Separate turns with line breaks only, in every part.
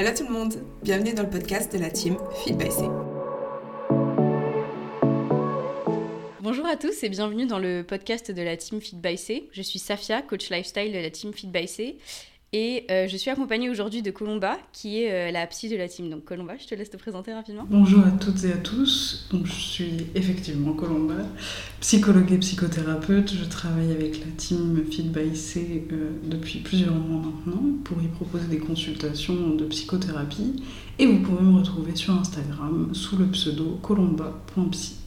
Hello tout le monde, bienvenue dans le podcast de la team Feed by C.
Bonjour à tous et bienvenue dans le podcast de la team Feed by C. Je suis Safia, coach lifestyle de la team Feed by C et euh, je suis accompagnée aujourd'hui de Colomba, qui est euh, la psy de la team. Donc Colomba, je te laisse te présenter rapidement.
Bonjour à toutes et à tous. Donc, je suis effectivement Colomba, psychologue et psychothérapeute. Je travaille avec la team Feed by C euh, depuis plusieurs mois maintenant pour y proposer des consultations de psychothérapie. Et vous pouvez me retrouver sur Instagram sous le pseudo colomba.psy.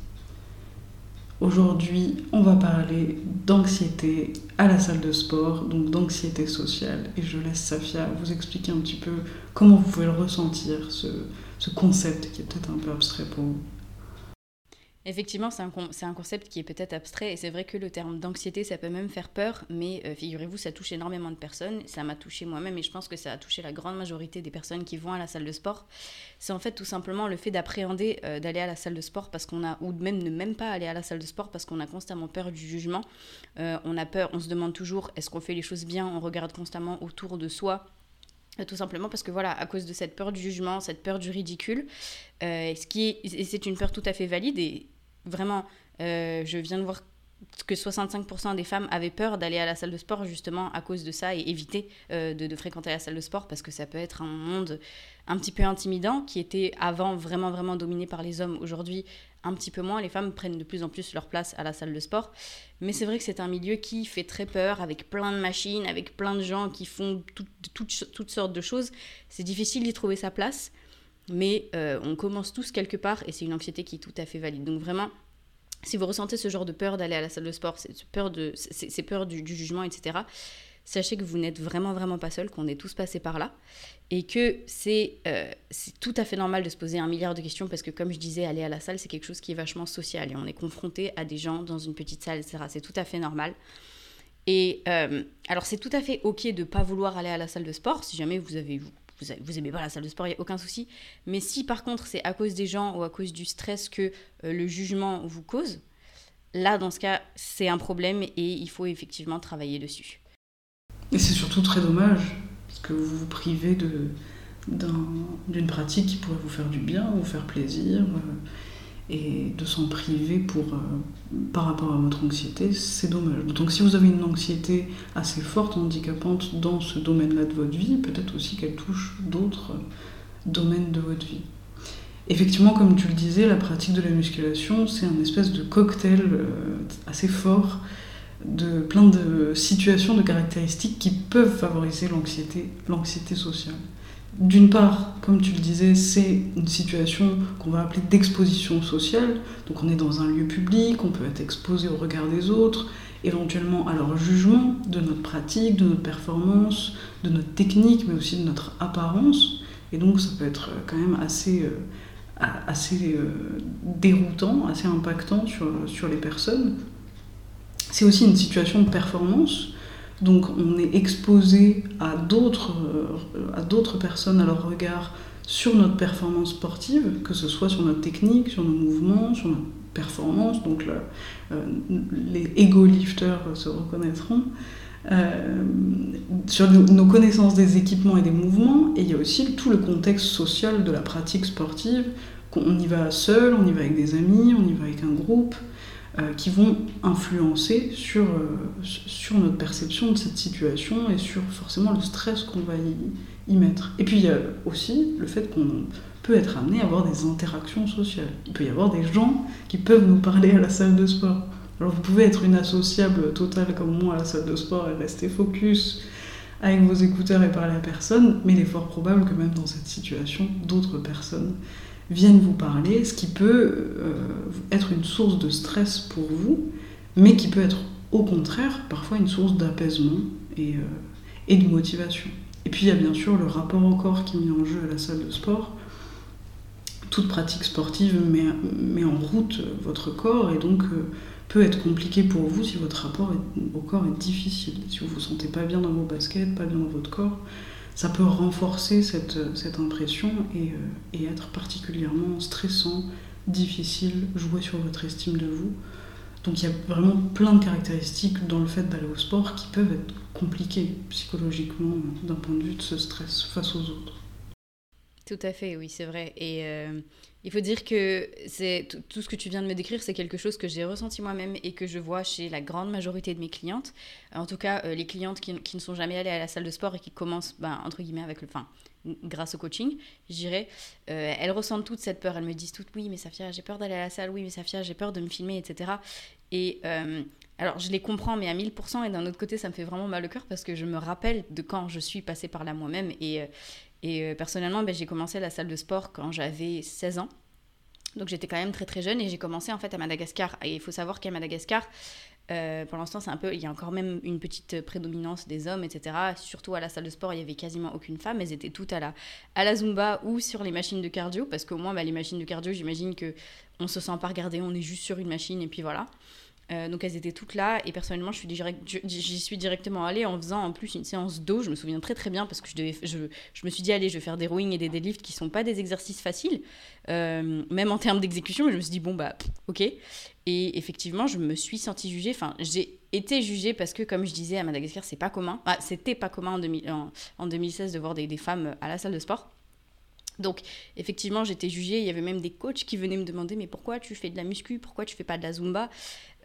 Aujourd'hui, on va parler d'anxiété à la salle de sport, donc d'anxiété sociale. Et je laisse Safia vous expliquer un petit peu comment vous pouvez le ressentir, ce, ce concept qui est peut-être un peu abstrait pour vous.
Effectivement, c'est un, concept qui est peut-être abstrait et c'est vrai que le terme d'anxiété, ça peut même faire peur, mais euh, figurez-vous, ça touche énormément de personnes. Ça m'a touché moi-même et je pense que ça a touché la grande majorité des personnes qui vont à la salle de sport. C'est en fait tout simplement le fait d'appréhender euh, d'aller à la salle de sport parce qu'on a, ou même ne même pas aller à la salle de sport parce qu'on a constamment peur du jugement. Euh, on a peur, on se demande toujours est-ce qu'on fait les choses bien, on regarde constamment autour de soi tout simplement parce que voilà, à cause de cette peur du jugement, cette peur du ridicule, ce qui est, c'est une peur tout à fait valide et Vraiment, euh, je viens de voir que 65% des femmes avaient peur d'aller à la salle de sport justement à cause de ça et éviter euh, de, fréquenter la salle de sport parce que ça peut être un monde un petit peu intimidant qui était avant vraiment vraiment dominé par les hommes. Aujourd'hui, un petit peu moins. Les femmes prennent de plus en plus leur place à la salle de sport. Mais c'est vrai que c'est un milieu qui fait très peur avec plein de machines, avec plein de gens qui font toutes sortes de choses. C'est difficile d'y trouver sa place mais euh, on commence tous quelque part et c'est une anxiété qui est tout à fait valide. Donc vraiment, si vous ressentez ce genre de peur d'aller à la salle de sport, c'est peur, de, peur du, jugement, etc., sachez que vous n'êtes vraiment, vraiment pas seul, qu'on est tous passés par là et que euh, c'est tout à fait normal de se poser un milliard de questions parce que, comme je disais, aller à la salle, c'est quelque chose qui est vachement social et on est confronté à des gens dans une petite salle, etc. C'est tout à fait normal. Et euh, alors, c'est tout à fait OK de ne pas vouloir aller à la salle de sport si jamais vous avez vous, vous aimez pas la salle de sport, il n'y a aucun souci. Mais si par contre c'est à cause des gens ou à cause du stress que euh, le jugement vous cause, là dans ce cas c'est un problème et il faut effectivement travailler dessus.
Et c'est surtout très dommage, parce que vous vous privez d'une pratique qui pourrait vous faire du bien, vous faire plaisir. Euh, et de s'en priver pour, euh, par rapport à votre anxiété, c'est dommage. Donc si vous avez une anxiété assez forte, handicapante dans ce domaine-là de votre vie, peut-être aussi qu'elle touche d'autres domaines de votre vie. Effectivement, comme tu le disais, la pratique de la musculation, c'est un espèce de cocktail euh, assez fort de plein de situations, de caractéristiques qui peuvent favoriser l'anxiété, l'anxiété sociale. D'une part, comme tu le disais, c'est une situation qu'on va appeler d'exposition sociale. Donc on est dans un lieu public, on peut être exposé au regard des autres, éventuellement à leur jugement de notre pratique, de notre performance, de notre technique, mais aussi de notre apparence. Et donc ça peut être quand même assez, euh, assez euh, déroutant, assez impactant sur, sur les personnes. C'est aussi une situation de performance donc on est exposé à d'autres, euh, à d'autres personnes, à leur regard sur notre performance sportive, que ce soit sur notre technique, sur nos mouvements, sur notre performance. Donc euh, les ego lifters se reconnaîtront. Euh, sur nos connaissances des équipements et des mouvements, et il y a aussi tout le contexte social de la pratique sportive. On y va seul, on y va avec des amis, on y va avec un groupe. Euh, qui vont influencer sur, euh, sur notre perception de cette situation et sur forcément le stress qu'on va y, y, mettre. Et puis il y a aussi le fait qu'on peut être amené à avoir des interactions sociales. Il peut y avoir des gens qui peuvent nous parler à la salle de sport. Alors vous pouvez être une associable totale comme moi à la salle de sport et rester focus avec vos écouteurs et parler à personne, mais il est fort probable que même dans cette situation, d'autres personnes viennent vous parler, ce qui peut euh, être une source de stress pour vous, mais qui peut être au contraire parfois une source d'apaisement et, euh, et, de motivation. Et puis il y a bien sûr le rapport au corps qui est mis en jeu à la salle de sport. Toute pratique sportive met, met en route votre corps et donc euh, peut être compliqué pour vous si votre rapport au corps est difficile. Si vous vous sentez pas bien dans vos baskets, pas bien dans votre corps, ça peut renforcer cette, cette impression et, euh, et, être particulièrement stressant, difficile, jouer sur votre estime de vous. Donc il y a vraiment plein de caractéristiques dans le fait d'aller au sport qui peuvent être compliquées psychologiquement d'un point de vue de ce stress face aux autres.
Tout à fait, oui, c'est vrai. Et euh, il faut dire que c'est tout ce que tu viens de me décrire, c'est quelque chose que j'ai ressenti moi-même et que je vois chez la grande majorité de mes clientes. En tout cas, euh, les clientes qui, ne sont jamais allées à la salle de sport et qui commencent, ben, entre guillemets, avec le, enfin, grâce au coaching, je dirais, euh, elles ressentent toute cette peur. Elles me disent toutes, oui, mais Safia, j'ai peur d'aller à la salle, oui, mais Safia, j'ai peur de me filmer, etc. Et alors, je les comprends, mais à 1000%, et d'un autre côté, ça me fait vraiment mal au cœur parce que je me rappelle de quand je suis passée par là moi-même. Et, et euh, personnellement, ben, j'ai commencé la salle de sport quand j'avais 16 ans. Donc j'étais quand même très très jeune et j'ai commencé en fait à Madagascar. Et il faut savoir qu'à Madagascar, euh, pour l'instant, c'est un peu, il y a encore même une petite prédominance des hommes, etc. Surtout à la salle de sport, il y avait quasiment aucune femme. Elles étaient toutes à la, à la zumba ou sur les machines de cardio, parce qu'au moins, bah, les machines de cardio, j'imagine que on se sent pas regardé, on est juste sur une machine et puis voilà. Euh, donc elles étaient toutes là et personnellement je suis j'y suis directement allée en faisant en plus une séance d'eau. Je me souviens très très bien parce que je, devais, je, je me suis dit allez je vais faire des rowing et des deadlifts qui sont pas des exercices faciles, euh, même en termes d'exécution. Je me suis dit bon bah ok. Et effectivement je me suis sentie jugée. Enfin j'ai été jugée parce que comme je disais à Madagascar c'est pas commun. Ah, c'était pas commun en, en, 2016 de voir des femmes à la salle de sport. Donc, effectivement, j'étais jugée. Il y avait même des coachs qui venaient me demander Mais pourquoi tu fais de la muscu? Pourquoi tu fais pas de la zumba?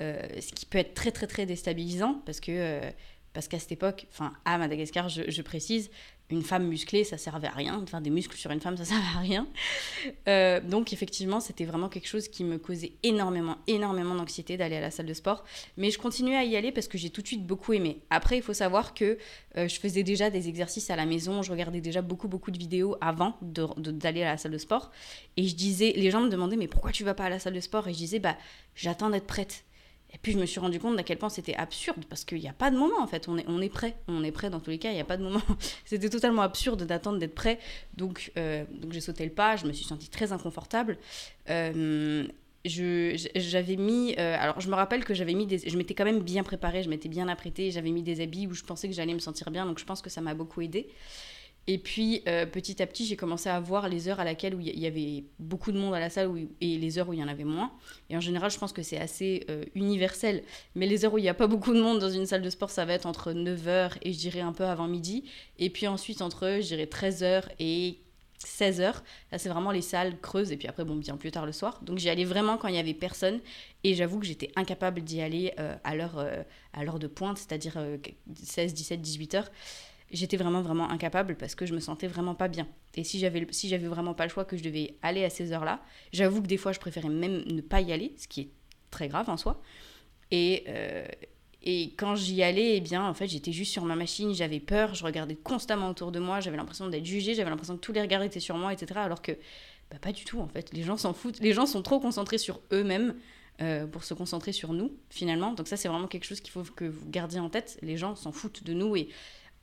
Euh, Ce qui peut être très, très, très déstabilisant parce que. Euh, parce qu'à cette époque, enfin à Madagascar, je, précise, une femme musclée, ça servait à rien. Enfin, des muscles sur une femme, ça servait à rien. Euh, donc, effectivement, c'était vraiment quelque chose qui me causait énormément, énormément d'anxiété d'aller à la salle de sport. Mais je continuais à y aller parce que j'ai tout de suite beaucoup aimé. Après, il faut savoir que euh, je faisais déjà des exercices à la maison. Je regardais déjà beaucoup, beaucoup de vidéos avant d'aller à la salle de sport. Et je disais, les gens me demandaient, mais pourquoi tu vas pas à la salle de sport? Et je disais, bah, j'attends d'être prête. Et puis je me suis rendu compte à quel point c'était absurde parce qu'il n'y a pas de moment en fait, on est, on est prêt, on est prêt dans tous les cas, il n'y a pas de moment. c'était totalement absurde d'attendre d'être prêt. Donc, euh, donc j'ai sauté le pas, je me suis sentie très inconfortable. Euh, j'avais mis euh, alors je me rappelle que j'avais mis des je m'étais quand même bien préparée je m'étais bien apprêtée j'avais mis des habits où je pensais que j'allais me sentir bien donc je pense que ça m'a beaucoup aidé et puis euh, petit à petit, j'ai commencé à voir les heures à laquelle où il y avait beaucoup de monde à la salle et les heures où il y en avait moins. Et en général, je pense que c'est assez euh, universel. Mais les heures où il n'y a pas beaucoup de monde dans une salle de sport, ça va être entre 9h et je dirais un peu avant midi. Et puis ensuite, entre, je dirais 13h et 16h. Là, c'est vraiment les salles creuses. Et puis après, bon, bien plus tard le soir. Donc j'y allais vraiment quand il n'y avait personne. Et j'avoue que j'étais incapable d'y aller euh, à l'heure de pointe, c'est-à-dire 16, 17, 18 h j'étais vraiment vraiment incapable parce que je me sentais vraiment pas bien. Et si j'avais si j'avais vraiment pas le choix que je devais aller à ces heures-là, j'avoue que des fois je préférais même ne pas y aller, ce qui est très grave en soi. Et euh, et quand j'y allais, eh bien, en fait, j'étais juste sur ma machine, j'avais peur, je regardais constamment autour de moi, j'avais l'impression d'être jugée, j'avais l'impression que tous les regards étaient sur moi, etc. Alors que, bah, pas du tout, en fait. Les gens s'en foutent. Les gens sont trop concentrés sur eux-mêmes euh, pour se concentrer sur nous, finalement. Donc ça, c'est vraiment quelque chose qu'il faut que vous gardiez en tête. Les gens s'en foutent de nous et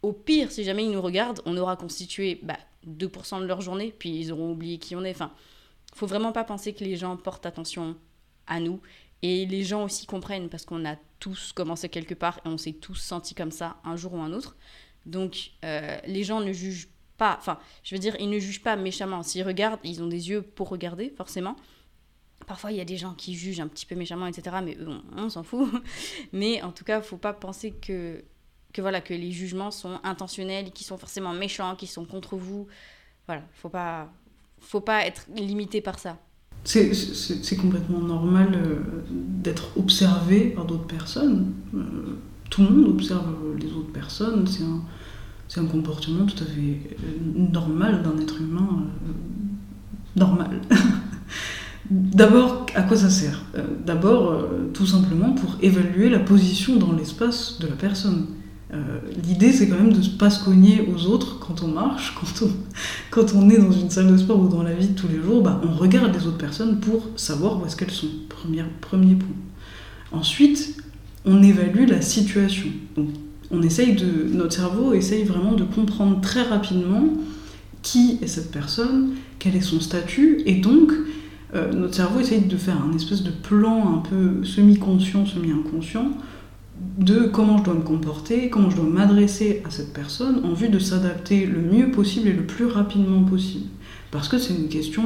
au pire, si jamais ils nous regardent, on aura constitué 2% bah, de leur journée, puis ils auront oublié qui on est. Enfin, faut vraiment pas penser que les gens portent attention à nous. Et les gens aussi comprennent, parce qu'on a tous commencé quelque part et on s'est tous sentis comme ça un jour ou un autre. Donc, euh, les gens ne jugent pas, enfin, je veux dire, ils ne jugent pas méchamment. S'ils regardent, ils ont des yeux pour regarder, forcément. Parfois, il y a des gens qui jugent un petit peu méchamment, etc. Mais on, on s'en fout. Mais en tout cas, faut pas penser que que voilà que les jugements sont intentionnels, qui sont forcément méchants, qui sont contre vous. Voilà, faut pas faut pas être limité par ça.
C'est complètement normal euh, d'être observé par d'autres personnes. Euh, tout le monde observe les autres personnes. C'est un, un, comportement tout à fait euh, normal d'un être humain normal. D'abord, à quoi ça sert? D'abord, tout simplement pour évaluer la position dans l'espace de la personne. Euh, l'idée, c'est quand même de ne pas se cogner aux autres quand on marche, quand on, quand on est dans une salle de sport ou dans la vie de tous les jours, bah, on regarde les autres personnes pour savoir où est-ce qu'elles sont. Premier, premier point. Ensuite, on évalue la situation. On essaye de, notre cerveau essaye vraiment de comprendre très rapidement qui est cette personne, quel est son statut, et donc euh, notre cerveau essaye de faire un espèce de plan un peu semi-conscient, semi-inconscient de comment je dois me comporter, comment je dois m'adresser à cette personne en vue de s'adapter le mieux possible et le plus rapidement possible. Parce que c'est une question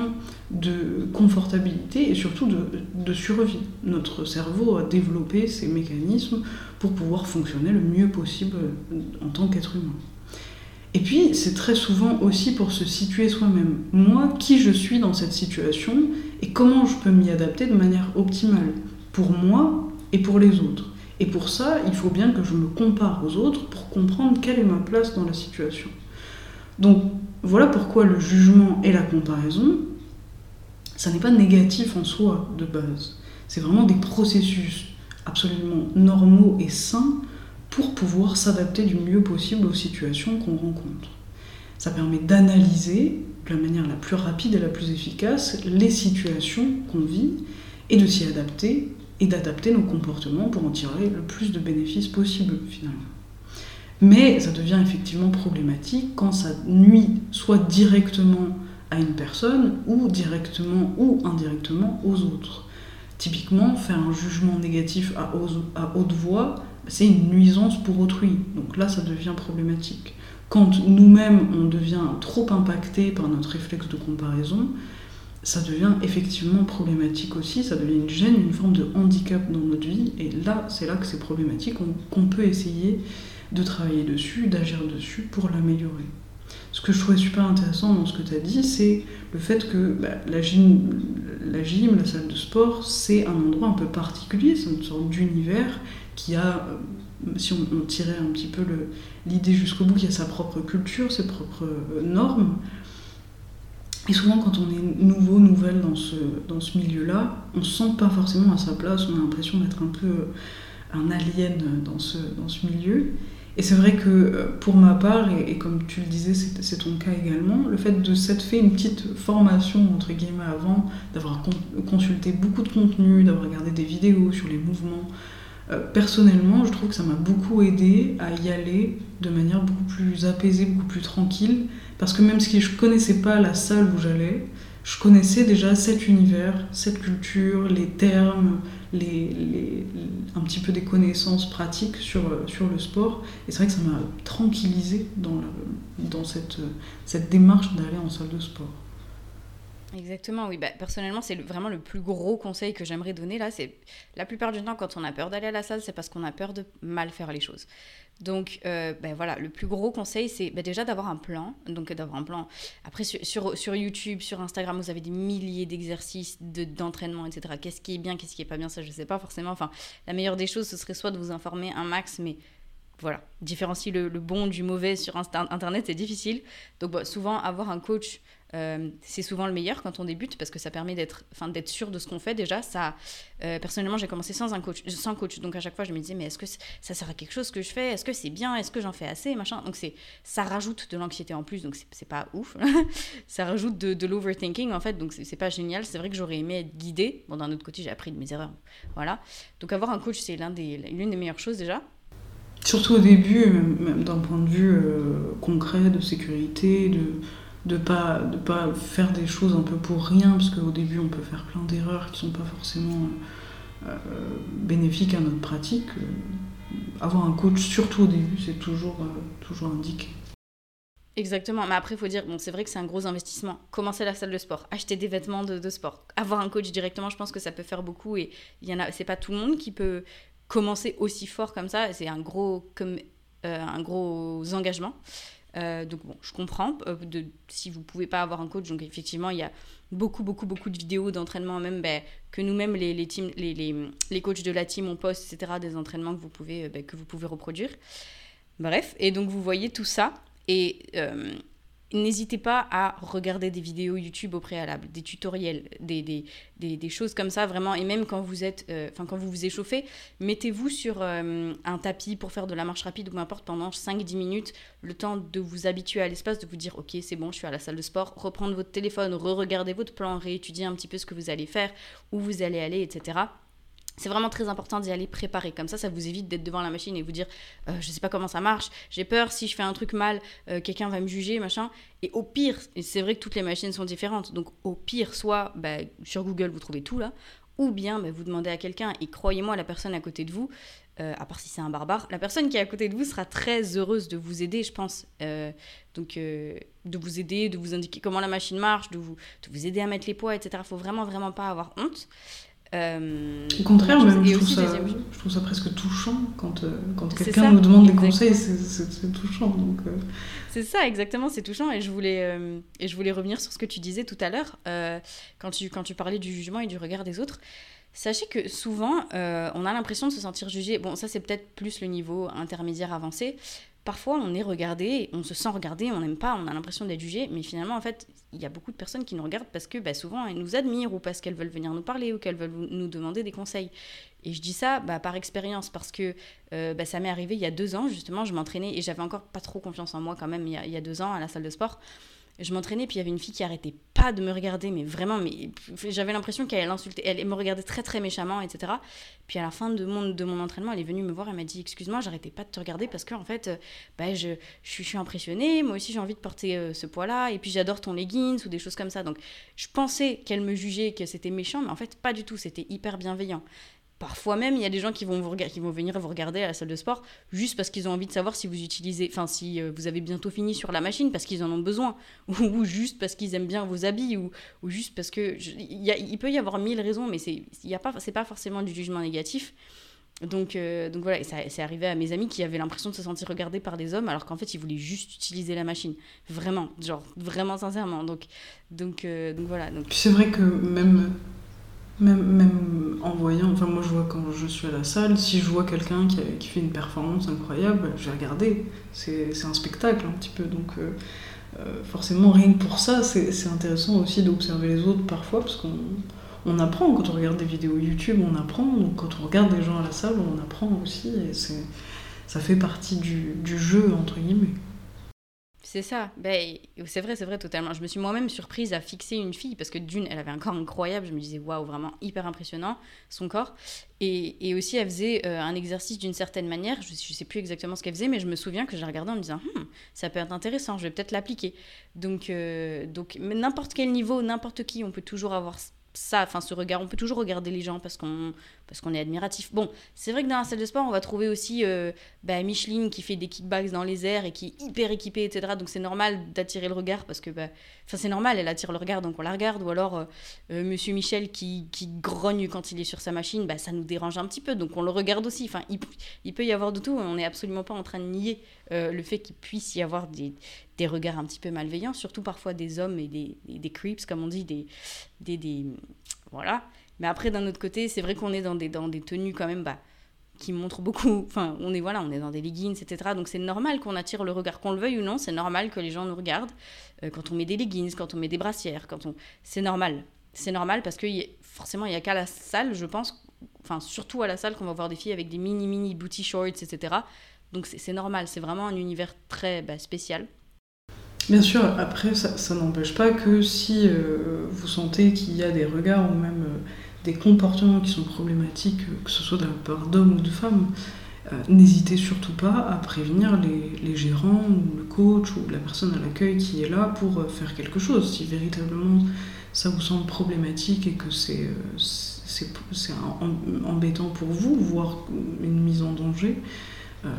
de confortabilité et surtout de, survie. Notre cerveau a développé ces mécanismes pour pouvoir fonctionner le mieux possible en tant qu'être humain. Et puis, c'est très souvent aussi pour se situer soi-même. Moi, qui je suis dans cette situation et comment je peux m'y adapter de manière optimale pour moi et pour les autres. Et pour ça, il faut bien que je me compare aux autres pour comprendre quelle est ma place dans la situation. Donc, voilà pourquoi le jugement et la comparaison, ça n'est pas négatif en soi de base. C'est vraiment des processus absolument normaux et sains pour pouvoir s'adapter du mieux possible aux situations qu'on rencontre. Ça permet d'analyser de la manière la plus rapide et la plus efficace les situations qu'on vit et de s'y adapter et d'adapter nos comportements pour en tirer le plus de bénéfices possible finalement. Mais ça devient effectivement problématique quand ça nuit soit directement à une personne ou directement ou indirectement aux autres. Typiquement, faire un jugement négatif à, haute voix, c'est une nuisance pour autrui. Donc là, ça devient problématique. Quand nous-mêmes, on devient trop impacté par notre réflexe de comparaison, ça devient effectivement problématique aussi, ça devient une gêne, une forme de handicap dans notre vie, et là, c'est là que c'est problématique, qu'on peut essayer de travailler dessus, d'agir dessus pour l'améliorer. Ce que je trouvais super intéressant dans ce que tu as dit, c'est le fait que bah, la, gym, la salle de sport, c'est un endroit un peu particulier, c'est une sorte d'univers qui a, euh, si on, tirait un petit peu l'idée jusqu'au bout, qui a sa propre culture, ses propres euh, normes. Et souvent, quand on est nouveau, nouvelle dans ce, dans ce milieu-là, on ne se sent pas forcément à sa place, on a l'impression d'être un peu euh, un alien dans ce, dans ce milieu. Et c'est vrai que euh, pour ma part, et, comme tu le disais, c'est ton cas également, le fait de s'être fait une petite formation, entre guillemets, avant, d'avoir consulté beaucoup de contenu, d'avoir regardé des vidéos sur les mouvements, euh, personnellement, je trouve que ça m'a beaucoup aidé à y aller de manière beaucoup plus apaisée, beaucoup plus tranquille, parce que même si je connaissais pas la salle où j'allais, je connaissais déjà cet univers, cette culture, les termes, les, un petit peu des connaissances pratiques sur, sur le sport. Et c'est vrai que ça m'a tranquillisé dans, dans cette, cette démarche d'aller en salle de sport.
Exactement, oui. Bah, personnellement, c'est vraiment le plus gros conseil que j'aimerais donner là. C'est la plupart du temps, quand on a peur d'aller à la salle, c'est parce qu'on a peur de mal faire les choses. Donc, euh, ben voilà, le plus gros conseil, c'est ben déjà d'avoir un plan. Donc, d'avoir un plan. Après, sur, sur, YouTube, sur Instagram, vous avez des milliers d'exercices, d'entraînement, etc. Qu'est-ce qui est bien, qu'est-ce qui est pas bien, ça, je sais pas forcément. Enfin, la meilleure des choses, ce serait soit de vous informer un max, mais voilà, différencier le, bon du mauvais sur Internet, c'est difficile. Donc, bah, souvent, avoir un coach euh, c'est souvent le meilleur quand on débute parce que ça permet d'être, sûr de ce qu'on fait déjà. Ça, euh, personnellement, j'ai commencé sans un coach, sans coach, donc à chaque fois je me disais mais est-ce que ça sert à quelque chose que je fais? Est-ce que c'est bien? Est-ce que j'en fais assez? Machin. Donc ça rajoute de l'anxiété en plus, donc c'est, pas ouf. ça rajoute de, l'overthinking en fait, donc c'est, pas génial. C'est vrai que j'aurais aimé être guidée. Bon, d'un autre côté, j'ai appris de mes erreurs. Voilà. Donc avoir un coach, c'est l'un des, l'une des meilleures choses déjà.
Surtout au début, même, d'un point de vue euh, concret, de sécurité, de de pas de pas faire des choses un peu pour rien parce qu'au début on peut faire plein d'erreurs qui sont pas forcément euh, bénéfiques à notre pratique. Euh, avoir un coach surtout au début c'est toujours euh, toujours indiqué.
Exactement, mais après il faut dire, bon c'est vrai que c'est un gros investissement. Commencer la salle de sport, acheter des vêtements de, sport, avoir un coach directement, je pense que ça peut faire beaucoup et il y pas tout le monde qui peut commencer aussi fort comme ça. C'est un gros comme un gros engagement. Euh, donc bon, je comprends euh, de, si vous pouvez pas avoir un coach. Donc effectivement, il y a beaucoup, beaucoup, beaucoup de vidéos d'entraînement, même ben, que nous-mêmes, les, les, les, les, les, coachs de la team, on poste, etc., des entraînements que vous pouvez, euh, ben, que vous pouvez reproduire. Bref, et donc vous voyez tout ça. Et n'hésitez pas à regarder des vidéos YouTube au préalable, des tutoriels, des, choses comme ça, vraiment. Et même quand vous euh, vous échauffez, mettez-vous sur euh, un tapis pour faire de la marche rapide ou peu importe pendant 5-10 minutes, le temps de vous habituer à l'espace, de vous dire ok c'est bon, je suis à la salle de sport, reprendre votre téléphone, re-regarder votre plan, réétudier un petit peu ce que vous allez faire, où vous allez aller, etc c'est vraiment très important d'y aller préparer. Comme ça, ça vous évite d'être devant la machine et vous dire je euh, je sais pas comment ça marche, j'ai peur, si je fais un truc mal, euh, quelqu'un va me juger, machin. Et au pire, c'est vrai que toutes les machines sont différentes, donc au pire, soit bah, sur Google vous trouvez tout là, ou bien bah, vous demandez à quelqu'un, et croyez-moi, la personne à côté de vous, euh, à part si c'est un barbare, la personne qui est à côté de vous sera très heureuse de vous aider, je pense. donc, de vous aider, de vous indiquer comment la machine marche, de vous, de vous aider à mettre les poids, etc. Il faut vraiment, vraiment pas avoir honte. Euh,
Au contraire, même, je, trouve ça,
deuxième chose-
je trouve ça presque touchant quand, euh, quand quelqu'un nous demande des conseils, c'est- touchant. Donc, euh,
C'est ça, exactement, c'est touchant. Et je, voulais, et je voulais revenir sur ce que tu disais tout à l'heure, quand, tu, quand tu parlais du jugement et du regard des autres. Sachez que souvent, on a l'impression de se sentir jugé. Bon, ça, c'est peut-être plus le niveau intermédiaire avancé. Parfois, on est regardé, on se sent regardé, on n'aime pas, on a l'impression d'être jugé. Mais finalement, en fait, il y a beaucoup de personnes qui nous regardent parce que bah, souvent, elles nous admirent ou parce qu'elles veulent venir nous parler ou qu'elles veulent nous demander des conseils. Et je dis ça bah, par expérience parce que euh, bah, ça m'est arrivé il y a deux ans, justement, je m'entraînais et j'avais encore pas trop confiance en moi quand même il y a, il y a deux ans à la salle de sport. Je m'entraînais, puis il y avait une fille qui arrêtait pas de me regarder, mais vraiment, mais j'avais l'impression qu'elle insultait, elle me regardait très très méchamment, etc. Puis à la fin de mon, de mon entraînement, elle est venue me voir, elle m'a dit Excuse-moi, j'arrêtais pas de te regarder parce que en fait, euh, bah, je, je, suis- impressionnée, moi aussi j'ai envie de porter euh, ce poids-là, et puis j'adore ton leggings ou des choses comme ça. Donc je pensais qu'elle me jugeait, que c'était méchant, mais en fait, pas du tout, c'était hyper bienveillant. Parfois même, il y a des gens qui vont, venir vous regarder à la salle de sport juste parce qu'ils ont envie de savoir si vous utilisez, enfin si euh, vous avez bientôt fini sur la machine parce qu'ils en ont besoin, ou, juste parce qu'ils aiment bien vos habits, ou, juste parce que il, peut y avoir mille raisons, mais c'est pas, pas forcément du jugement négatif. Donc, euh, donc voilà, c'est arrivé à mes amis qui avaient l'impression de se sentir regardés par des hommes alors qu'en fait ils voulaient juste utiliser la machine. Vraiment, genre vraiment sincèrement. Donc, donc, euh, voilà.
C'est vrai que même, même, en voyant, enfin moi je vois quand je suis à la salle, si je vois quelqu'un qui, qui fait une performance incroyable, je vais regarder. C'est un spectacle un petit peu, donc euh, euh, forcément rien que pour ça, c'est intéressant aussi d'observer les autres parfois, parce qu'on on apprend quand on regarde des vidéos YouTube, on apprend, donc quand on regarde des gens à la salle, on apprend aussi, et ça fait partie du, du jeu, entre guillemets.
C'est ça, ben, c'est vrai, c'est vrai totalement. Je me suis moi-même surprise à fixer une fille parce que d'une, elle avait un corps incroyable. Je me disais, waouh, vraiment hyper impressionnant son corps. Et, et aussi, elle faisait euh, un exercice d'une certaine manière. Je ne sais plus exactement ce qu'elle faisait, mais je me souviens que je la regardais en me disant, Hmm, ça peut être intéressant, je vais peut-être l'appliquer. Donc, euh, donc n'importe quel niveau, n'importe qui, on peut toujours avoir ça, enfin ce regard, on peut toujours regarder les gens parce qu'on parce qu'on est admiratif. Bon, c'est vrai que dans la salle de sport, on va trouver aussi euh, bah, Micheline qui fait des kickbacks dans les airs et qui est hyper équipée, etc. Donc c'est normal d'attirer le regard parce que, bah, enfin c'est normal, elle attire le regard donc on la regarde. Ou alors euh, euh, Monsieur Michel qui, qui grogne quand il est sur sa machine, bah, ça nous dérange un petit peu donc on le regarde aussi. Enfin, il, peut y avoir de tout. On n'est absolument pas en train de nier euh, le fait qu'il puisse y avoir des, des regards un petit peu malveillants, surtout parfois des hommes et des, des, des creeps, comme on dit, des, des, des voilà. Mais après, d'un autre côté, c'est vrai qu'on est dans des, dans des tenues quand même bah, qui montrent beaucoup. Enfin, on est, voilà, on est dans des leggings, etc. Donc c'est normal qu'on attire le regard, qu'on le veuille ou non, c'est normal que les gens nous regardent. Euh, quand on met des leggings, quand on met des brassières, quand on. C'est normal. C'est normal parce que forcément, il n'y a qu'à la salle, je pense, enfin, surtout à la salle, qu'on va voir des filles avec des mini, mini booty shorts, etc. Donc c'est normal, c'est vraiment un univers très bah, spécial.
Bien sûr, après, ça, ça n'empêche pas que si euh, vous sentez qu'il y a des regards ou même euh, des comportements qui sont problématiques, euh, que ce soit de la part d'hommes ou de femmes, euh, n'hésitez surtout pas à prévenir les, gérants ou le coach ou la personne à l'accueil qui est là pour euh, faire quelque chose. Si véritablement ça vous semble problématique et que c'est embêtant pour vous, voire une mise en danger,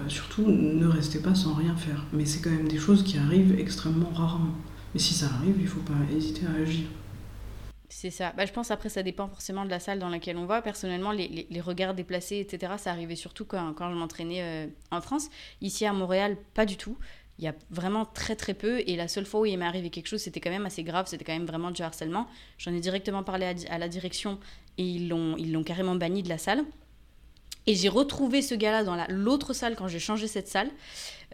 surtout, ne restez pas sans rien faire. Mais c'est quand même des choses qui arrivent extrêmement rarement. Mais si ça arrive, il faut pas hésiter à agir.
C'est ça. Bah, je pense après, ça dépend forcément de la salle dans laquelle on va. Personnellement, les, les- regards déplacés, etc., ça arrivait surtout quand, quand je m'entraînais euh, en France. Ici à Montréal, pas du tout. Il y a vraiment très très peu. Et la seule fois où il m'est arrivé quelque chose, c'était quand même assez grave. C'était quand même vraiment du harcèlement. J'en ai directement parlé à, à la direction et ils l'ont carrément banni de la salle. Et j'ai retrouvé ce gars-là dans la- l'autre salle quand j'ai changé cette salle,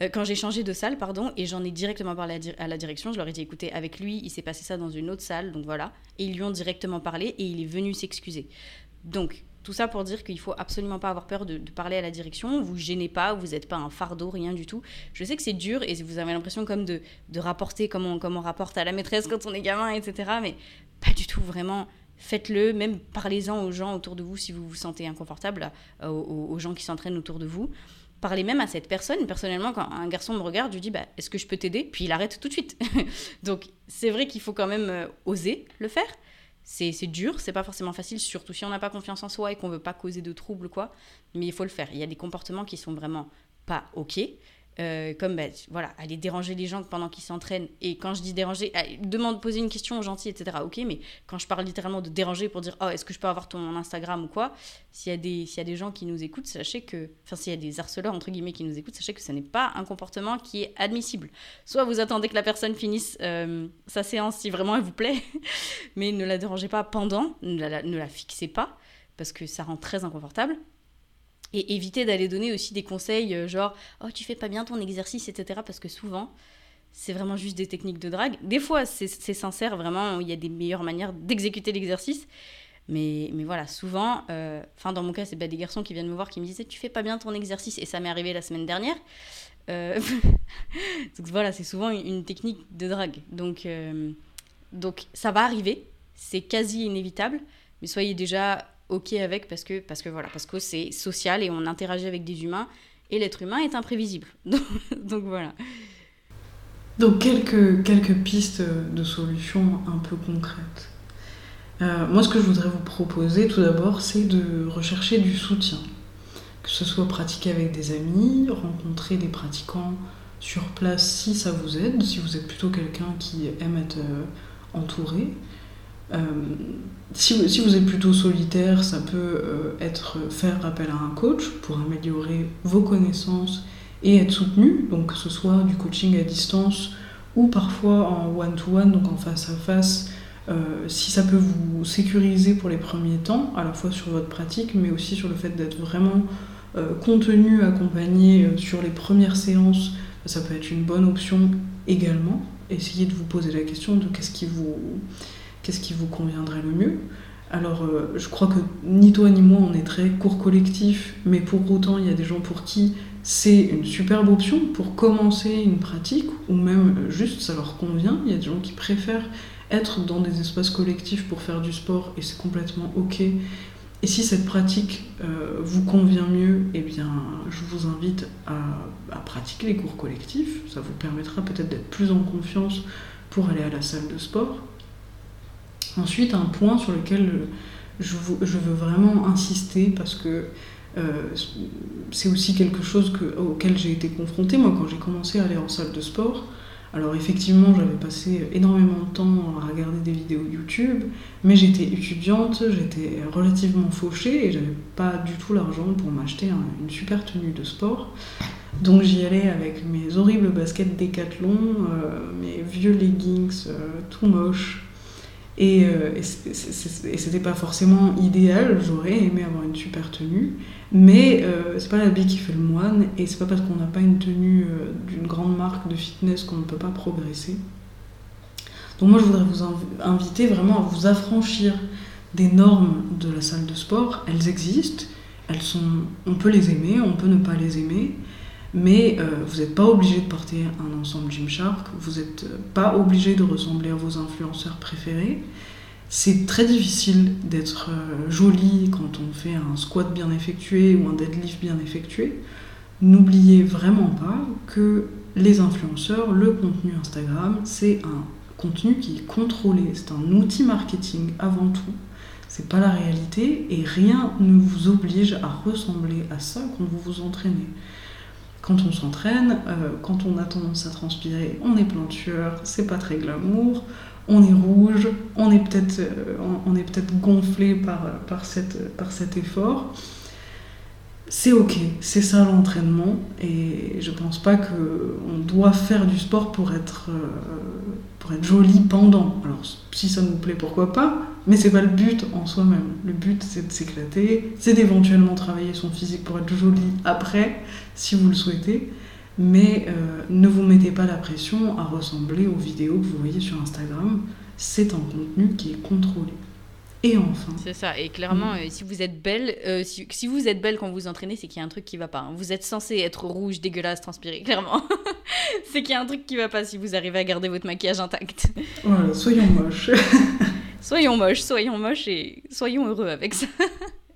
euh, quand j'ai changé de salle, pardon, et j'en ai directement parlé à, la direction. Je leur ai dit, écoutez, avec lui, il s'est passé ça dans une autre salle, donc voilà. Et ils lui ont directement parlé et il est venu s'excuser. Donc, tout ça pour dire qu'il faut absolument pas avoir peur de, parler à la direction. Vous gênez pas, vous n'êtes pas un fardeau, rien du tout. Je sais que c'est dur et vous avez l'impression comme de, rapporter comme comme on rapporte à la maîtresse quand on est gamin, etc. Mais pas du tout, vraiment. Faites-le, même parlez-en aux gens autour de vous si vous vous sentez inconfortable, euh, aux, gens qui s'entraînent autour de vous. Parlez même à cette personne. Personnellement, quand un garçon me regarde, je lui dis bah, Est-ce que je peux t'aider? Puis il arrête tout de suite. Donc c'est vrai qu'il faut quand même euh, oser le faire. C'est c'est dur, c'est pas forcément facile, surtout si on n'a pas confiance en soi et qu'on veut pas causer de troubles, quoi. Mais il faut le faire. Il y a des comportements qui sont vraiment pas OK. Euh, comme bah, voilà, aller déranger les gens pendant qu'ils s'entraînent. Et quand je dis déranger, ah, demande, poser une question gentil, etc. Ok, mais quand je parle littéralement de déranger pour dire oh, est-ce que je peux avoir ton Instagram ou quoi, s'il y, a des, y a des gens qui nous écoutent, sachez que, enfin, s'il y a des harceleurs entre guillemets qui nous écoutent, sachez que ce n'est pas un comportement qui est admissible. Soit vous attendez que la personne finisse euh, sa séance si vraiment elle vous plaît, mais ne la dérangez pas pendant, ne la, ne la fixez pas, parce que ça rend très inconfortable. Et éviter d'aller donner aussi des conseils euh, genre oh tu fais pas bien ton exercice etc parce que souvent c'est vraiment juste des techniques de drague. Des fois c'est sincère vraiment il y a des meilleures manières d'exécuter l'exercice. Mais, mais voilà, souvent, euh, enfin dans mon cas, c'est bah, des garçons qui viennent me voir qui me disaient Tu fais pas bien ton exercice, et ça m'est arrivé la semaine dernière. Euh, donc voilà, c'est souvent une, technique de drague. Donc, donc ça va arriver, c'est quasi inévitable, mais soyez déjà ok avec parce que, parce que voilà, parce que c'est social et on interagit avec des humains et l'être humain est imprévisible. Donc, voilà.
Donc quelques, quelques pistes de solutions un peu concrètes. Euh, moi, ce que je voudrais vous proposer tout d'abord, c'est de rechercher du soutien. Que ce soit pratiquer avec des amis, rencontrer des pratiquants sur place si ça vous aide, si vous êtes plutôt quelqu'un qui aime être euh, entouré, si, vous, si, vous, êtes plutôt solitaire, ça peut euh, être faire appel à un coach pour améliorer vos connaissances et être soutenu, donc que ce soit du coaching à distance ou parfois en one-to-one, donc en face à face, euh, si ça peut vous sécuriser pour les premiers temps, à la fois sur votre pratique, mais aussi sur le fait d'être vraiment contenu, accompagné sur les premières séances, ça peut être une bonne option également. Essayez de vous poser la question de qu'est-ce qui vous qu'est-ce qui vous conviendrait le mieux? Alors, euh, je crois que ni toi ni moi, on est très court collectif, mais pour autant, il y a des gens pour qui c'est une superbe option pour commencer une pratique, ou même euh, juste ça leur convient. Il y a des gens qui préfèrent être dans des espaces collectifs pour faire du sport, et c'est complètement ok. Et si cette pratique euh, vous convient mieux, eh bien, je vous invite à, à pratiquer les cours collectifs. Ça vous permettra peut-être d'être plus en confiance pour aller à la salle de sport. Ensuite, un point sur lequel je, veux vraiment insister parce que euh, c'est aussi quelque chose auquel j'ai été confrontée moi quand j'ai commencé à aller en salle de sport. Alors effectivement, j'avais passé énormément de temps à regarder des vidéos YouTube, mais j'étais étudiante, j'étais relativement fauchée et j'avais pas du tout l'argent pour m'acheter une super tenue de sport. Donc j'y allais avec mes horribles baskets Décathlon, euh, mes vieux leggings euh, tout moches, et, euh, et c'était pas forcément idéal, j'aurais aimé avoir une super tenue, mais euh, c'est pas l'habit qui fait le moine, et c'est pas parce qu'on n'a pas une tenue euh, d'une grande marque de fitness qu'on ne peut pas progresser. Donc moi je voudrais vous inviter vraiment à vous affranchir des normes de la salle de sport. Elles existent, elles sont, on peut les aimer, on peut ne pas les aimer, mais euh, vous n'êtes pas obligé de porter un ensemble Gymshark, vous n'êtes euh, pas obligé de ressembler à vos influenceurs préférés. C'est très difficile d'être euh, joli quand on fait un squat bien effectué ou un deadlift bien effectué. N'oubliez vraiment pas que les influenceurs, le contenu Instagram, c'est un contenu qui est contrôlé, c'est un outil marketing avant tout. C'est pas la réalité et rien ne vous oblige à ressembler à ça quand vous vous entraînez quand on s'entraîne, euh, quand on a tendance à transpirer, on est plein de sueur, c'est pas très glamour, on est rouge, on est peut-être euh, gonflé par, par, cet effort. C'est ok, c'est ça l'entraînement, et je pense pas qu'on doit faire du sport pour être, euh, pour être joli pendant. Alors si ça nous plaît, pourquoi pas, mais c'est pas le but en soi-même. Le but, c'est de s'éclater, c'est d'éventuellement travailler son physique pour être joli après, si vous le souhaitez. Mais euh, ne vous mettez pas la pression à ressembler aux vidéos que vous voyez sur Instagram. C'est un contenu qui est contrôlé. Et enfin.
C'est ça. Et clairement, mm. euh, si vous êtes belle, euh, si, vous êtes belle quand vous entraînez, c'est qu'il y a un truc qui va pas. Hein. Vous êtes censé être rouge, dégueulasse, transpirer, clairement. c'est qu'il y a un truc qui va pas si vous arrivez à garder votre maquillage intact.
Voilà, soyons moches.
soyons moches, soyons moches et soyons heureux avec ça.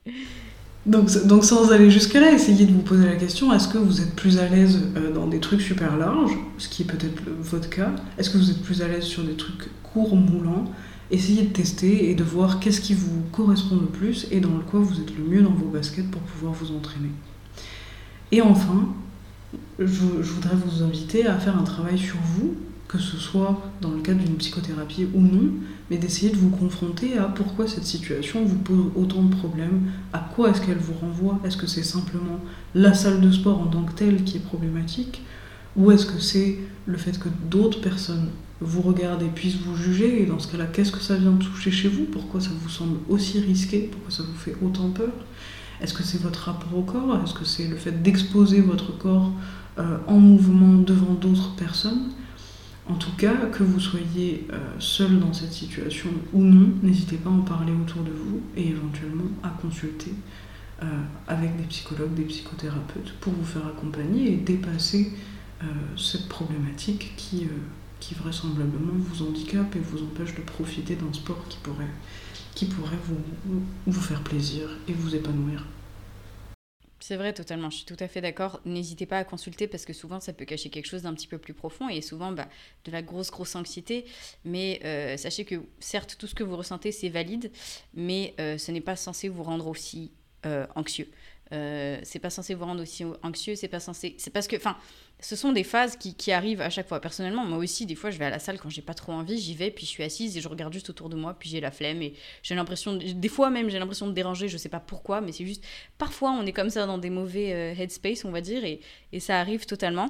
donc, donc sans aller jusque-là, essayez de vous poser la question, est-ce que vous êtes plus à l'aise euh, dans des trucs super larges, ce qui est peut-être votre cas Est-ce que vous êtes plus à l'aise sur des trucs courts, moulants Essayez de tester et de voir qu'est-ce qui vous correspond le plus et dans le quoi vous êtes le mieux dans vos baskets pour pouvoir vous entraîner. Et enfin, je, voudrais vous inviter à faire un travail sur vous, que ce soit dans le cadre d'une psychothérapie ou non, mais d'essayer de vous confronter à pourquoi cette situation vous pose autant de problèmes, à quoi est-ce qu'elle vous renvoie, est-ce que c'est simplement la salle de sport en tant que telle qui est problématique, ou est-ce que c'est le fait que d'autres personnes vous regardent et puissent vous juger, et dans ce cas-là, qu'est-ce que ça vient toucher chez vous? Pourquoi ça vous semble aussi risqué? Pourquoi ça vous fait autant peur? Est-ce que c'est votre rapport au corps? Est-ce que c'est le fait d'exposer votre corps euh, en mouvement devant d'autres personnes? En tout cas, que vous soyez euh, seul dans cette situation ou non, n'hésitez pas à en parler autour de vous et éventuellement à consulter euh, avec des psychologues, des psychothérapeutes pour vous faire accompagner et dépasser euh, cette problématique qui, vraisemblablement vous handicape et vous empêche de profiter d'un sport qui pourrait, vous faire plaisir et vous épanouir.
C'est vrai, totalement. Je suis tout à fait d'accord. N'hésitez pas à consulter parce que souvent, ça peut cacher quelque chose d'un petit peu plus profond et souvent bah, de la grosse, grosse anxiété. Mais euh, sachez que, certes, tout ce que vous ressentez, c'est valide, mais euh, ce n'est pas censé vous rendre aussi euh, anxieux. Euh, c'est pas censé vous rendre aussi anxieux, c'est pas censé. C'est parce que, enfin, ce sont des phases qui, arrivent à chaque fois. Personnellement, moi aussi, des fois, je vais à la salle quand j'ai pas trop envie, j'y vais, puis je suis assise et je regarde juste autour de moi, puis j'ai la flemme et j'ai l'impression, des fois même, j'ai l'impression de déranger, je sais pas pourquoi, mais c'est juste, parfois, on est comme ça dans des mauvais euh, headspace, on va dire, et, et ça arrive totalement.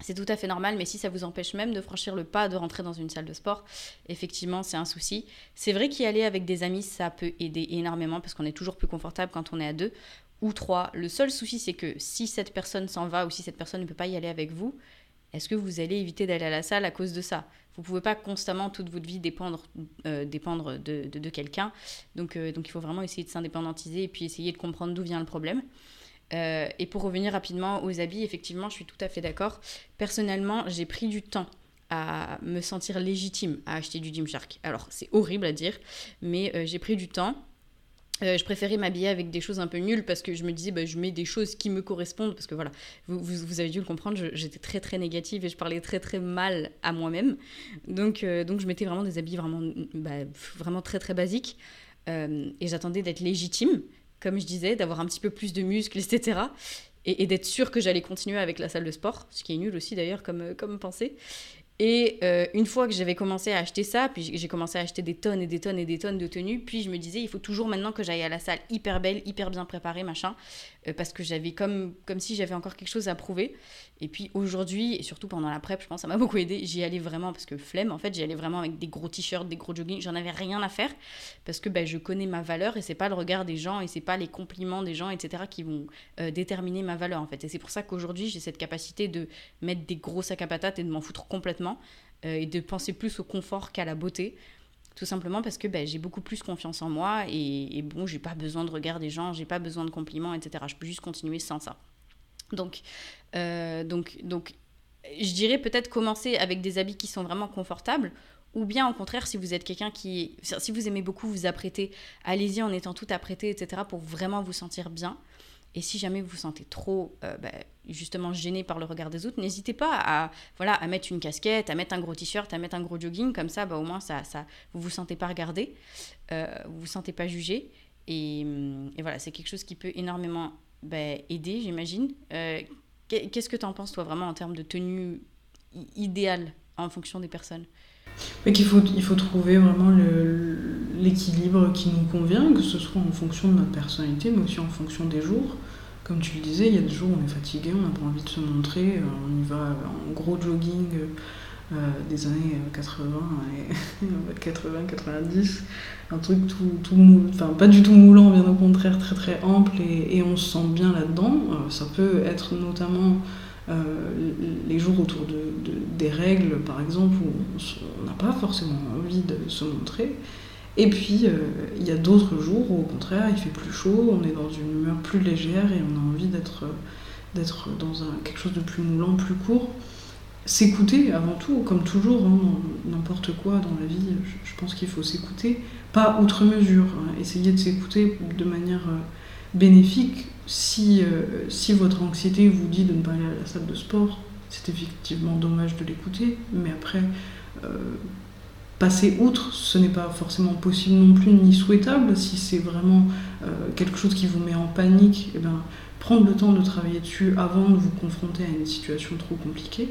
C'est tout à fait normal, mais si ça vous empêche même de franchir le pas de rentrer dans une salle de sport, effectivement, c'est un souci. C'est vrai qu'y aller avec des amis, ça peut aider énormément parce qu'on est toujours plus confortable quand on est à deux ou trois. Le seul souci, c'est que si cette personne s'en va ou si cette personne ne peut pas y aller avec vous, est-ce que vous allez éviter d'aller à la salle à cause de ça? Vous ne pouvez pas constamment toute votre vie dépendre, euh, dépendre de, quelqu'un. Donc, euh, donc il faut vraiment essayer de s'indépendantiser et puis essayer de comprendre d'où vient le problème. Euh, et pour revenir rapidement aux habits, effectivement, je suis tout à fait d'accord. Personnellement, j'ai pris du temps à me sentir légitime à acheter du Gymshark. Alors, c'est horrible à dire, mais j'ai pris du temps. Euh, je préférais m'habiller avec des choses un peu nulles parce que je me disais, bah, je mets des choses qui me correspondent. Parce que voilà, vous, vous, avez dû le comprendre, j'étais très très négative et je parlais très très mal à moi-même. Donc, euh, donc je mettais vraiment des habits vraiment, bah, vraiment très très basiques. Euh, et j'attendais d'être légitime, comme je disais, d'avoir un petit peu plus de muscles, etc. Et, d'être sûre que j'allais continuer avec la salle de sport, ce qui est nul aussi d'ailleurs comme, comme pensée. Et euh, une fois que j'avais commencé à acheter ça, puis j'ai commencé à acheter des tonnes et des tonnes et des tonnes de tenues, puis je me disais, il faut toujours maintenant que j'aille à la salle hyper belle, hyper bien préparée, machin, euh, parce que j'avais comme, comme si j'avais encore quelque chose à prouver. Et puis aujourd'hui, et surtout pendant la prep, je pense ça m'a beaucoup aidé, j'y allais vraiment, parce que flemme, en fait, j'y allais vraiment avec des gros t-shirts, des gros joggings, j'en avais rien à faire, parce que ben, je connais ma valeur et c'est pas le regard des gens et c'est pas les compliments des gens, etc., qui vont euh, déterminer ma valeur, en fait. Et c'est pour ça qu'aujourd'hui, j'ai cette capacité de mettre des gros sacs à patates et de m'en foutre complètement euh, et de penser plus au confort qu'à la beauté. Tout simplement parce que ben, j'ai beaucoup plus confiance en moi et, bon, j'ai pas besoin de regard des gens, j'ai pas besoin de compliments, etc. Je peux juste continuer sans ça. Donc, euh, donc, donc je dirais peut-être commencer avec des habits qui sont vraiment confortables ou bien au contraire, si vous êtes quelqu'un qui. Si vous aimez beaucoup vous apprêter, allez-y en étant tout apprêté, etc., pour vraiment vous sentir bien. Et si jamais vous vous sentez trop euh, bah, justement gêné par le regard des autres, n'hésitez pas à, voilà, à mettre une casquette, à mettre un gros t-shirt, à mettre un gros jogging, comme ça bah, au moins ça, ça, vous vous sentez pas regardé, euh, vous vous sentez pas jugé. Et, et voilà, c'est quelque chose qui peut énormément bah, aider, j'imagine. Euh, qu'est-ce que tu en penses toi vraiment en termes de tenue idéale en fonction des personnes?
Qu'il faut, il faut trouver vraiment l'équilibre qui nous convient, que ce soit en fonction de notre personnalité, mais aussi en fonction des jours. Comme tu le disais, il y a des jours où on est fatigué, on n'a pas envie de se montrer, euh, on y va en gros jogging euh, des années 80 et 80, 90, un truc tout, tout enfin pas du tout moulant, bien au contraire très très ample et, et on se sent bien là-dedans. Euh, ça peut être notamment euh, les jours autour de, des règles, par exemple, où on n'a pas forcément envie de se montrer. Et puis, euh, il y a d'autres jours où, au contraire, il fait plus chaud, on est dans une humeur plus légère et on a envie d'être d'être dans quelque chose de plus moulant, plus court. S'écouter avant tout, comme toujours, hein, n'importe quoi dans la vie, je, pense qu'il faut s'écouter, pas outre mesure, hein. essayer de s'écouter de manière euh, bénéfique si, euh, si votre anxiété vous dit de ne pas aller à la salle de sport, c'est effectivement dommage de l'écouter, mais après, euh, passer outre, ce n'est pas forcément possible non plus ni souhaitable. Si c'est vraiment euh, quelque chose qui vous met en panique, eh ben, prendre le temps de travailler dessus avant de vous confronter à une situation trop compliquée.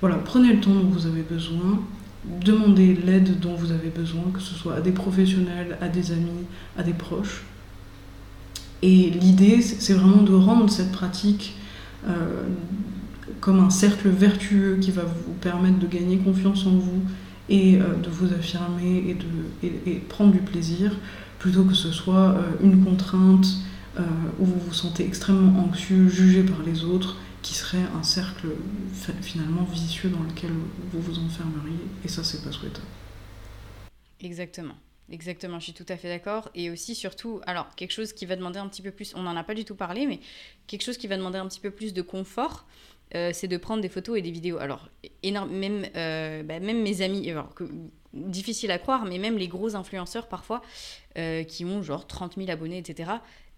Voilà, prenez le temps dont vous avez besoin, demandez l'aide dont vous avez besoin, que ce soit à des professionnels, à des amis, à des proches. Et l'idée, c'est vraiment de rendre cette pratique euh, comme un cercle vertueux qui va vous permettre de gagner confiance en vous et euh, de vous affirmer et de prendre du plaisir, plutôt que ce soit euh, une contrainte où vous vous sentez extrêmement anxieux, jugé par les autres, qui serait un cercle finalement vicieux dans lequel vous vous enfermeriez, et ça, c'est pas souhaitable.
Exactement. Exactement, je suis tout à fait d'accord. Et aussi, surtout, alors, quelque chose qui va demander un petit peu plus, on n'en a pas du tout parlé, mais quelque chose qui va demander un petit peu plus de confort, euh, c'est de prendre des photos et des vidéos. Alors, énorme, même, euh, bah, même mes amis, alors, que, difficile à croire, mais même les gros influenceurs parfois, euh, qui ont genre 30 000 abonnés, etc.,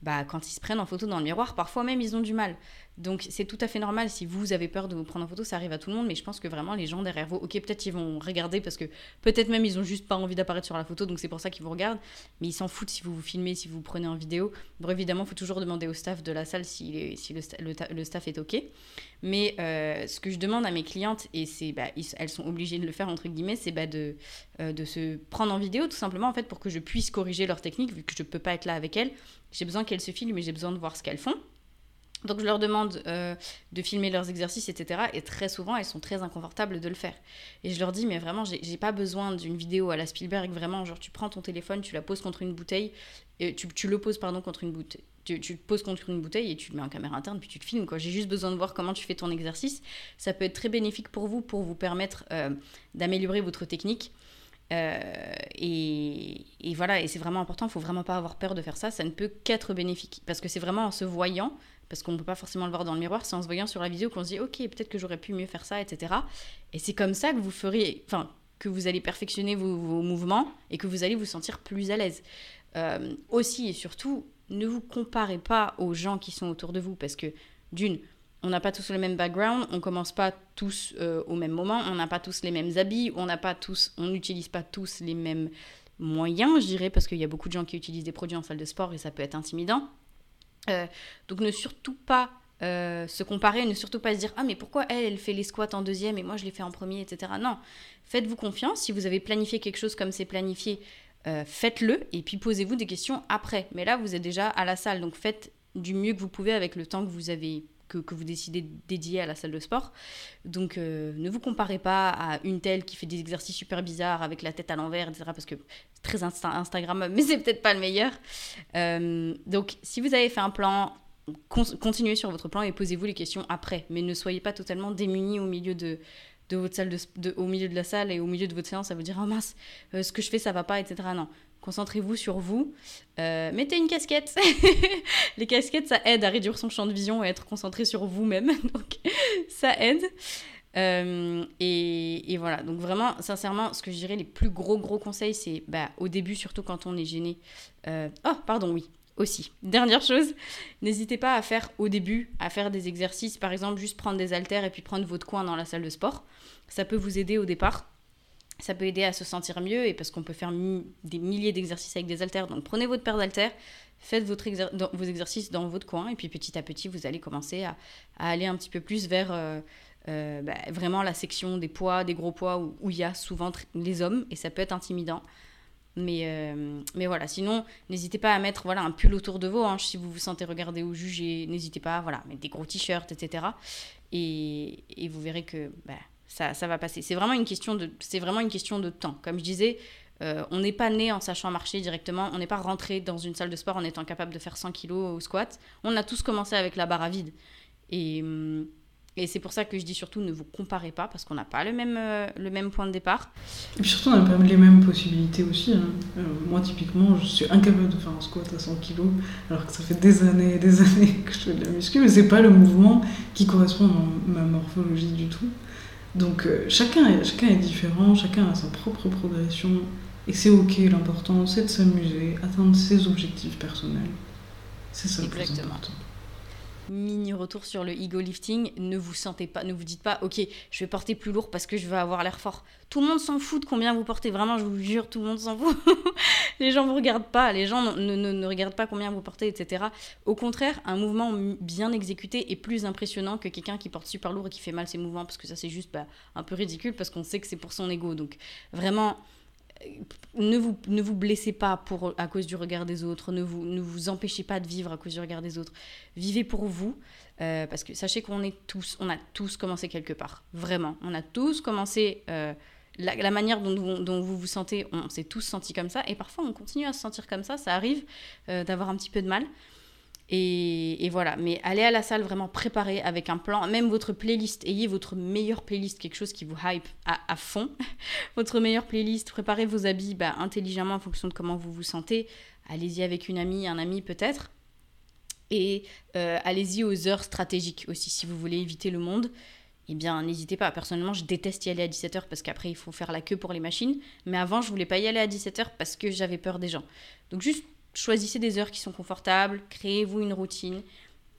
bah, quand ils se prennent en photo dans le miroir, parfois même ils ont du mal. Donc c'est tout à fait normal si vous avez peur de vous prendre en photo, ça arrive à tout le monde, mais je pense que vraiment les gens derrière vous, ok peut-être ils vont regarder parce que peut-être même ils ont juste pas envie d'apparaître sur la photo, donc c'est pour ça qu'ils vous regardent, mais ils s'en foutent si vous vous filmez, si vous vous prenez en vidéo. Bon évidemment, il faut toujours demander au staff de la salle si, si le, staff est ok. Mais euh, ce que je demande à mes clientes, et c'est, bah, elles sont obligées de le faire entre guillemets, c'est bah, de, euh, de se prendre en vidéo tout simplement en fait pour que je puisse corriger leur technique vu que je peux pas être là avec elles. J'ai besoin qu'elles se filment, mais j'ai besoin de voir ce qu'elles font. Donc je leur demande euh, de filmer leurs exercices, etc. Et très souvent, elles sont très inconfortables de le faire. Et je leur dis, mais vraiment, j'ai pas besoin d'une vidéo à la Spielberg, vraiment, genre tu prends ton téléphone, tu la poses contre une bouteille, et tu, le poses, pardon, contre une bouteille. Tu, tu te poses contre une bouteille et tu le mets en caméra interne, puis tu te filmes. J'ai juste besoin de voir comment tu fais ton exercice. Ça peut être très bénéfique pour vous, pour vous permettre euh, d'améliorer votre technique. Euh, et, et, voilà, et c'est vraiment important, il faut vraiment pas avoir peur de faire ça, ça ne peut qu'être bénéfique. Parce que c'est vraiment en se voyant, parce qu'on ne peut pas forcément le voir dans le miroir, c'est en se voyant sur la vidéo qu'on se dit ok, peut-être que j'aurais pu mieux faire ça, etc. Et c'est comme ça que vous ferez, enfin, que vous allez perfectionner vos, mouvements et que vous allez vous sentir plus à l'aise. Euh, aussi et surtout, ne vous comparez pas aux gens qui sont autour de vous parce que d'une, on n'a pas tous le même background, on commence pas tous euh, au même moment, on n'a pas tous les mêmes habits, on n'a pas tous, on n'utilise pas tous les mêmes moyens, je dirais, parce qu'il y a beaucoup de gens qui utilisent des produits en salle de sport et ça peut être intimidant. Euh, donc ne surtout pas euh, se comparer, ne surtout pas se dire ah mais pourquoi elle elle fait les squats en deuxième et moi je les fais en premier, etc. Non, faites-vous confiance. Si vous avez planifié quelque chose comme c'est planifié, faites-le et puis posez-vous des questions après. Mais là vous êtes déjà à la salle, donc faites du mieux que vous pouvez avec le temps que vous avez que, vous décidez de dédier à la salle de sport. Donc ne vous comparez pas à une telle qui fait des exercices super bizarres avec la tête à l'envers, etc. Parce que très Instagram, mais c'est peut-être pas le meilleur. Euh, donc, si vous avez fait un plan, continuez sur votre plan et posez-vous les questions après. Mais ne soyez pas totalement démunis au milieu de, votre salle au milieu de la salle et au milieu de votre séance à vous dire oh mince euh, ce que je fais ça va pas etc non concentrez-vous sur vous euh, mettez une casquette les casquettes ça aide à réduire son champ de vision et à être concentré sur vous-même donc ça aide euh, et, voilà, donc vraiment, sincèrement, ce que je dirais, les plus gros, gros conseils, c'est bah, au début, surtout quand on est gêné. Euh, oh, pardon, oui, aussi. Dernière chose, n'hésitez pas à faire au début, à faire des exercices, par exemple, juste prendre des haltères et puis prendre votre coin dans la salle de sport. Ça peut vous aider au départ. Ça peut aider à se sentir mieux et parce qu'on peut faire des milliers d'exercices avec des haltères. Donc prenez votre paire d'haltères, faites vos exercices dans votre coin et puis petit à petit, vous allez commencer à, aller un petit peu plus vers... Euh, euh, bah, vraiment la section des poids, des gros poids, où, il y a souvent les hommes, et ça peut être intimidant. Mais, euh, mais voilà, sinon, n'hésitez pas à mettre voilà, un pull autour de vos hanches si vous vous sentez regardé ou jugé. N'hésitez pas voilà, mettre des gros t-shirts, etc. Et, et, vous verrez que bah, ça, ça va passer. C'est vraiment, une question de, vraiment une question de temps. Comme je disais, euh, on n'est pas né en sachant marcher directement. On n'est pas rentré dans une salle de sport en étant capable de faire 100 kilos au squat. On a tous commencé avec la barre à vide. Et. Hum, et c'est pour ça que je dis surtout ne vous comparez pas parce qu'on n'a pas le même, euh, le même point de départ.
Et puis surtout, on n'a pas les mêmes possibilités aussi. Hein. Euh, moi, typiquement, je suis incapable de faire un squat à 100 kg alors que ça fait des années et des années que je fais de la muscu, mais c'est pas le mouvement qui correspond à ma morphologie du tout. Donc euh, chacun, est, chacun est différent, chacun a sa propre progression et c'est ok. L'important, c'est de s'amuser, atteindre ses objectifs personnels. C'est ça le plus important.
Mini retour sur le ego lifting, ne vous sentez pas, ne vous dites pas, ok, je vais porter plus lourd parce que je veux avoir l'air fort. Tout le monde s'en fout de combien vous portez, vraiment, je vous jure, tout le monde s'en fout. les gens vous regardent pas, les gens ne, ne, ne, regardent pas combien vous portez, etc. Au contraire, un mouvement bien exécuté est plus impressionnant que quelqu'un qui porte super lourd et qui fait mal ses mouvements, parce que ça c'est juste bah, un peu ridicule, parce qu'on sait que c'est pour son ego. Donc vraiment, ne vous, ne vous blessez pas pour, à cause du regard des autres, ne vous, ne vous empêchez pas de vivre à cause du regard des autres. Vivez pour vous, euh, parce que sachez qu'on est tous, on a tous commencé quelque part, vraiment. On a tous commencé, euh, la, manière dont, vous vous sentez, on s'est tous sentis comme ça, et parfois on continue à se sentir comme ça, ça arrive euh, d'avoir un petit peu de mal. Et, voilà, mais allez à la salle vraiment préparé avec un plan, même votre playlist, ayez votre meilleure playlist, quelque chose qui vous hype à, fond. votre meilleure playlist, préparez vos habits bah, intelligemment en fonction de comment vous vous sentez. Allez-y avec une amie, un ami peut-être. Et euh, allez-y aux heures stratégiques aussi, si vous voulez éviter le monde. Eh bien, n'hésitez pas. Personnellement, je déteste y aller à 17h parce qu'après, il faut faire la queue pour les machines. Mais avant, je voulais pas y aller à 17h parce que j'avais peur des gens. Donc, juste choisissez des heures qui sont confortables, créez-vous une routine.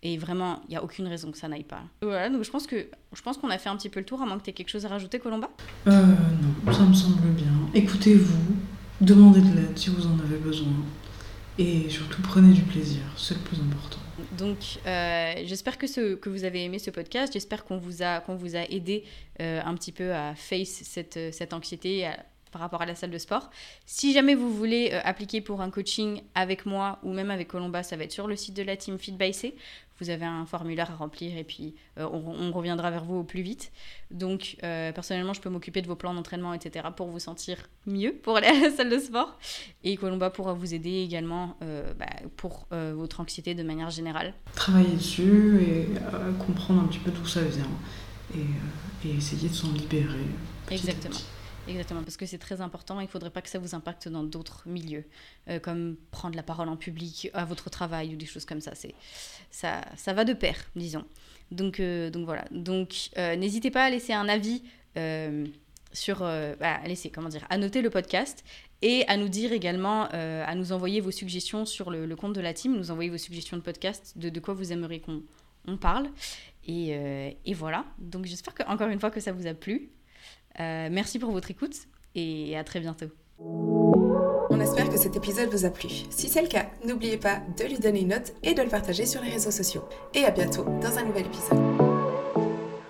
Et vraiment, il n'y a aucune raison que ça n'aille pas. Voilà, donc je pense que je pense qu'on a fait un petit peu le tour, à moins que tu aies quelque chose à rajouter, Colomba?
Euh, Non, ça me semble bien. Écoutez-vous, demandez de l'aide si vous en avez besoin. Et surtout, prenez du plaisir, c'est le plus important.
Donc, euh, j'espère que, ce, que vous avez aimé ce podcast. J'espère qu'on vous, a, qu'on vous a aidé euh, un petit peu à face cette, cette anxiété, à par rapport à la salle de sport. Si jamais vous voulez euh, appliquer pour un coaching avec moi ou même avec Colomba, ça va être sur le site de la team Fit by C. Vous avez un formulaire à remplir et puis euh, on, reviendra vers vous au plus vite. Donc euh, personnellement, je peux m'occuper de vos plans d'entraînement, etc. pour vous sentir mieux pour aller à la salle de sport. Et Colomba pourra vous aider également bah, pour votre anxiété de manière générale.
Travailler dessus et comprendre un petit peu d'où ça vient et, et essayer de s'en libérer.
Exactement. Exactement, parce que c'est très important. Il ne faudrait pas que ça vous impacte dans d'autres milieux, euh, comme prendre la parole en public, à votre travail ou des choses comme ça. C'est ça, ça va de pair, disons. Donc, euh, donc voilà. Donc, euh, n'hésitez pas à laisser un avis sur, à laisser, comment dire, à noter le podcast et à nous dire également, à nous envoyer vos suggestions sur le, compte de la team, nous envoyer vos suggestions de podcast, de, quoi vous aimeriez qu'on on parle. Et, et voilà. Donc, j'espère que encore une fois que ça vous a plu. Euh, merci pour votre écoute et à très bientôt.
On espère que cet épisode vous a plu. Si c'est le cas, n'oubliez pas de lui donner une note et de le partager sur les réseaux sociaux. Et à bientôt dans un nouvel épisode.